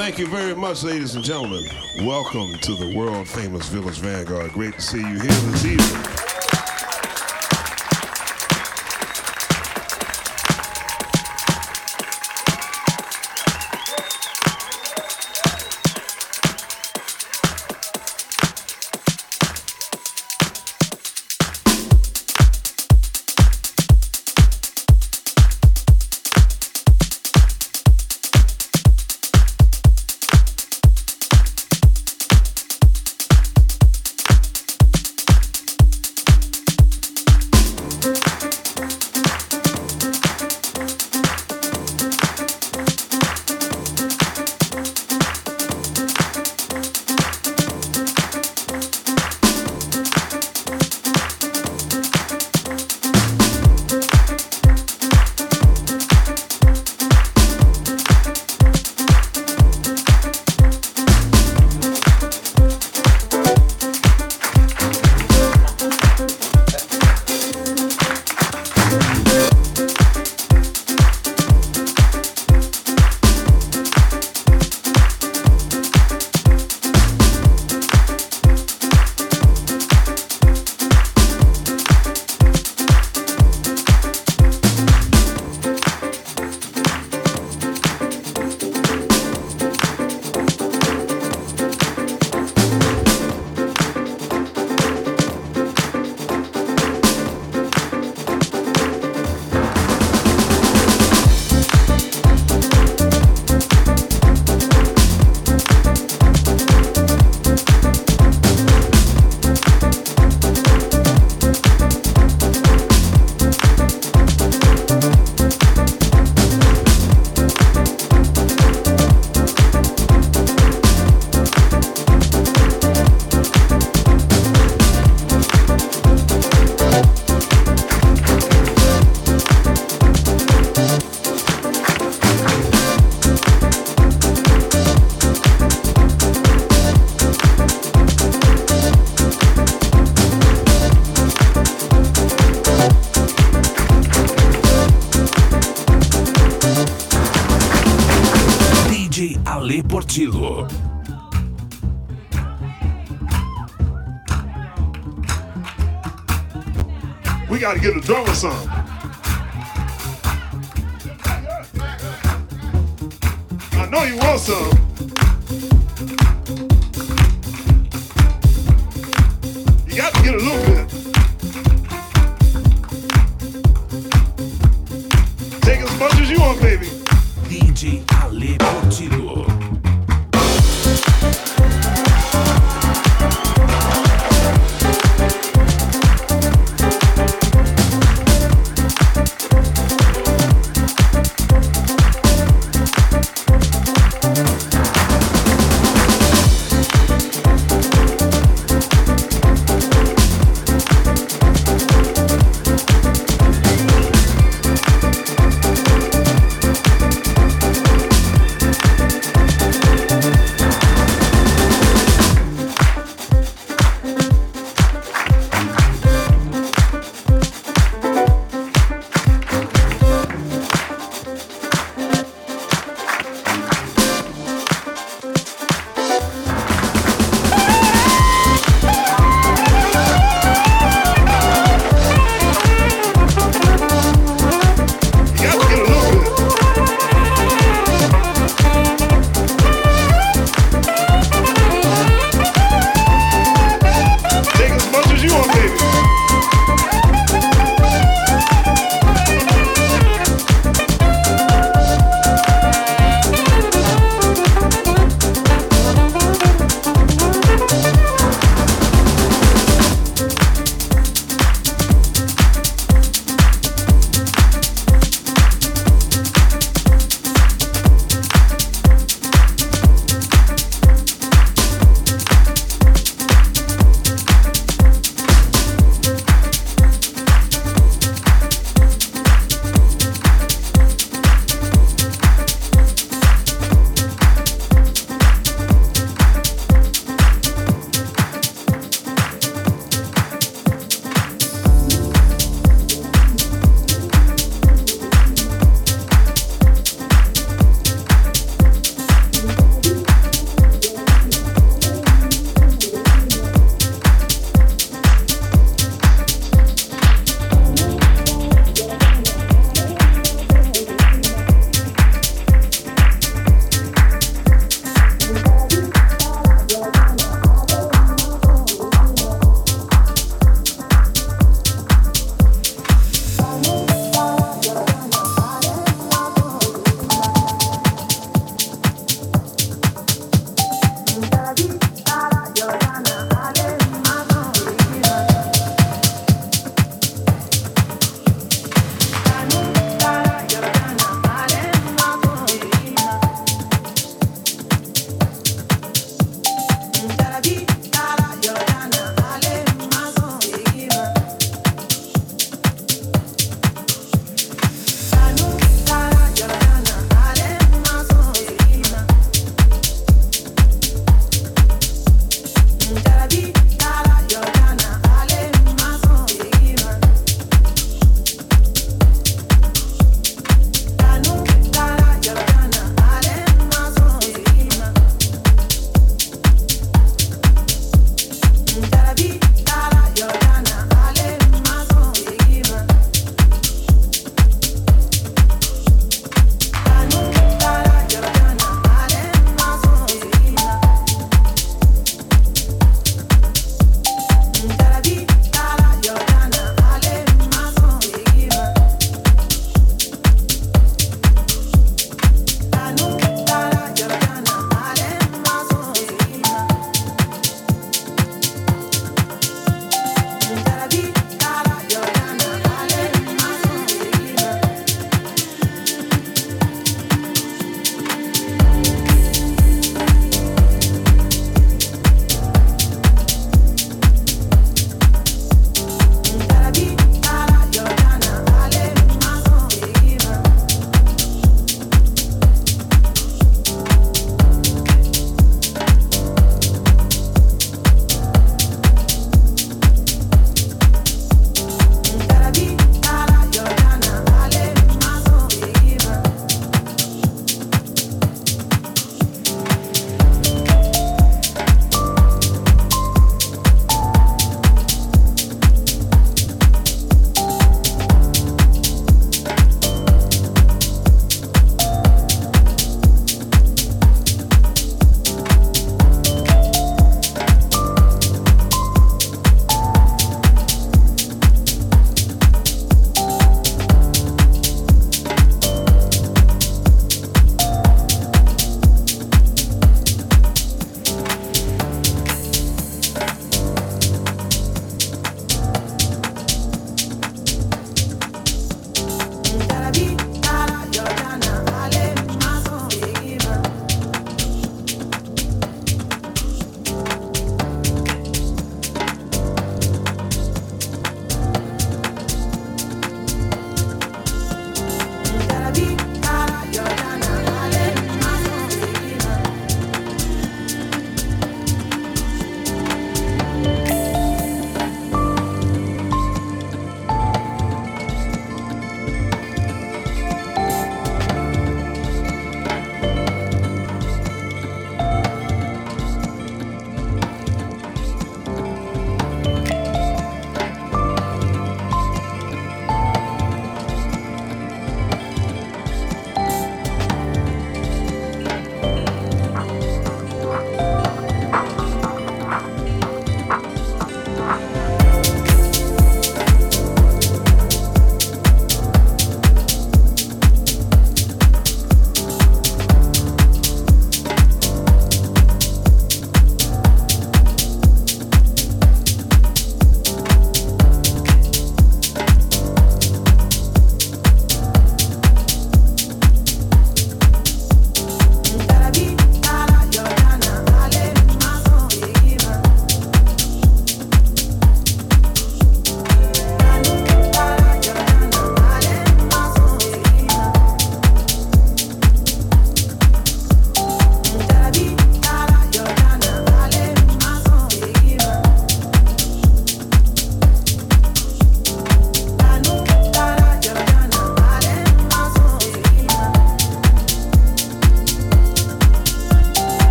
Thank you very much, ladies and gentlemen. Welcome to the world famous Village Vanguard. Great to see you here this evening.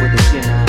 我的剑呢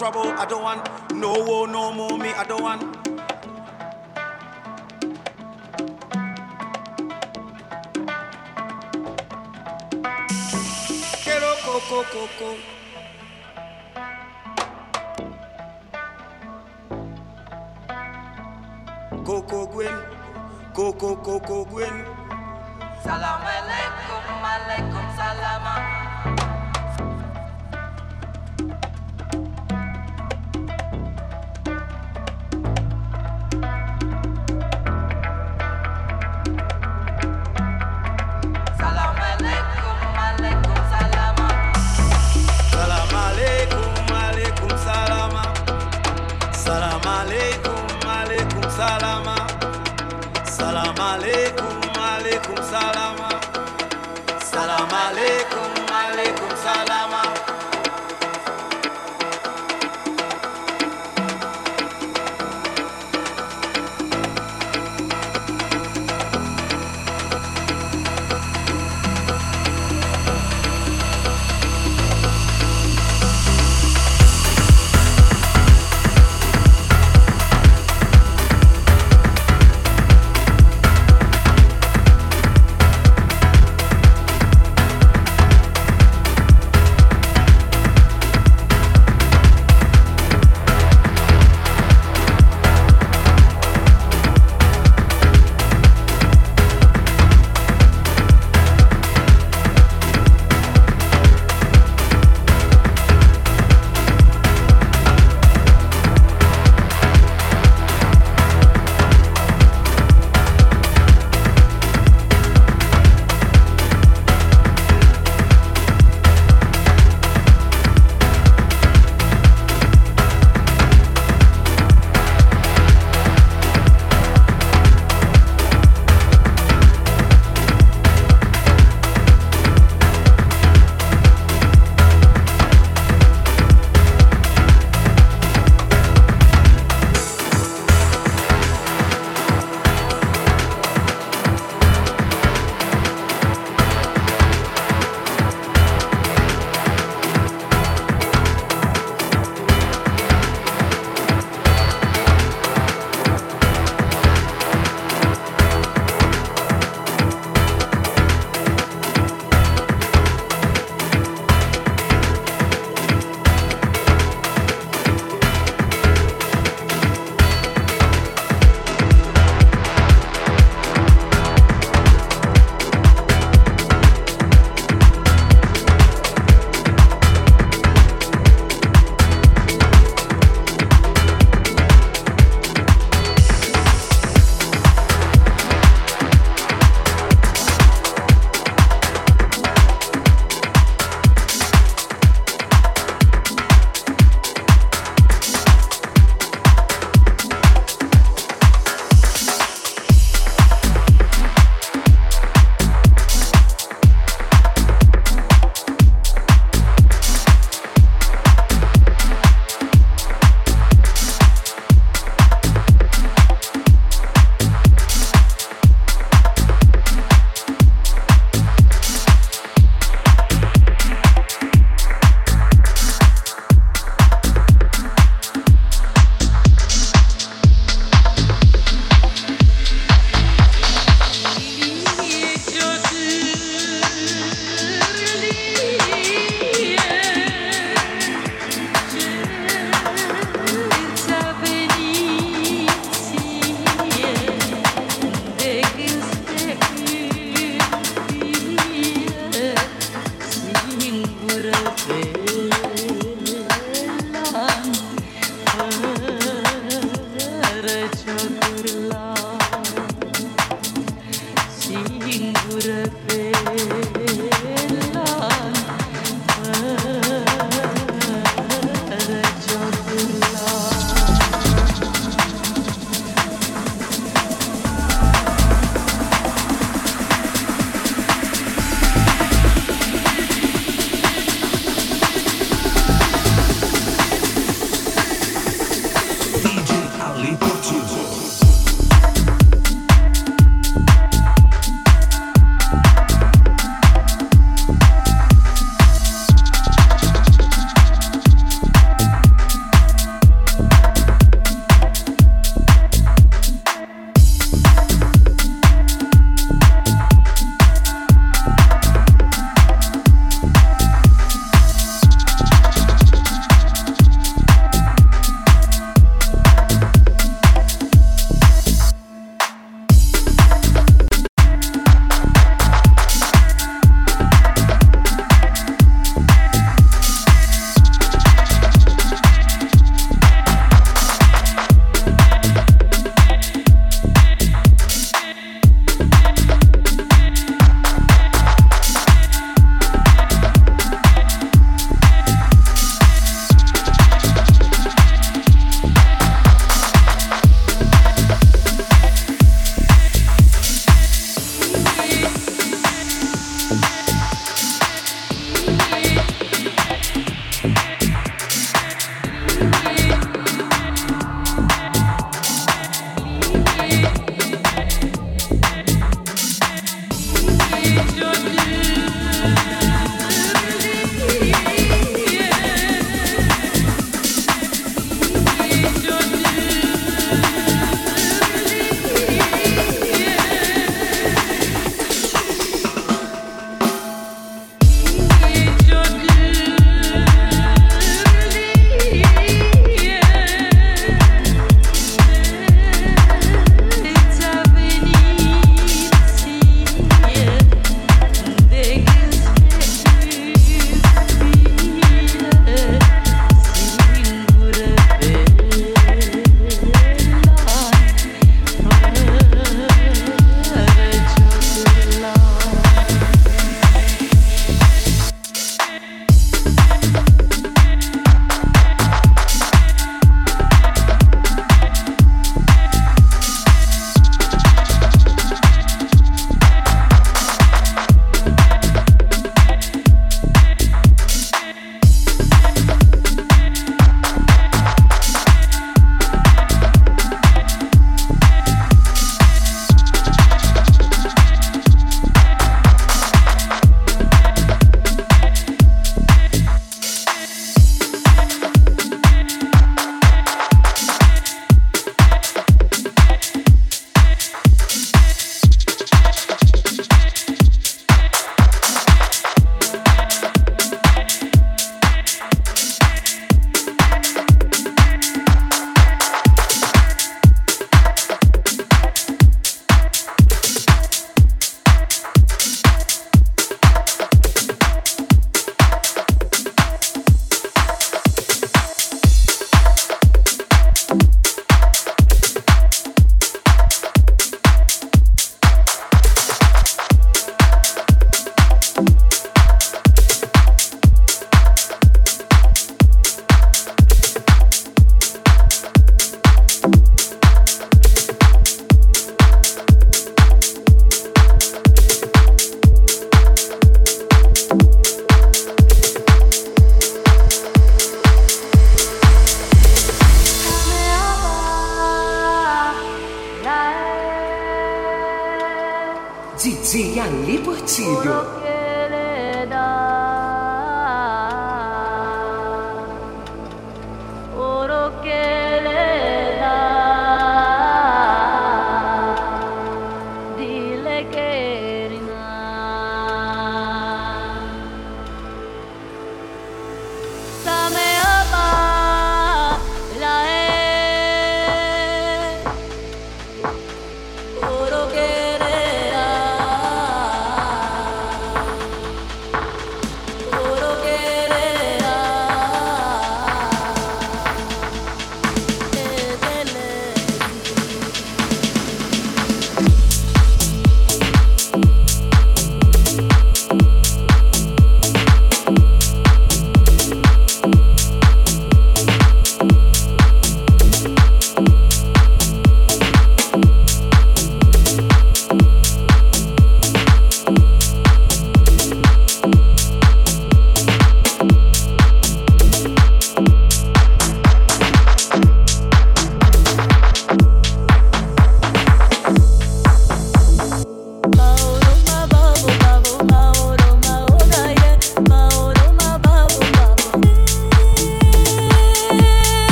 trouble. I don't want no war, no more me. I don't want. Quiero coco, coco. Coco Gwen, Coco Coco Gwen. Salam alaikum.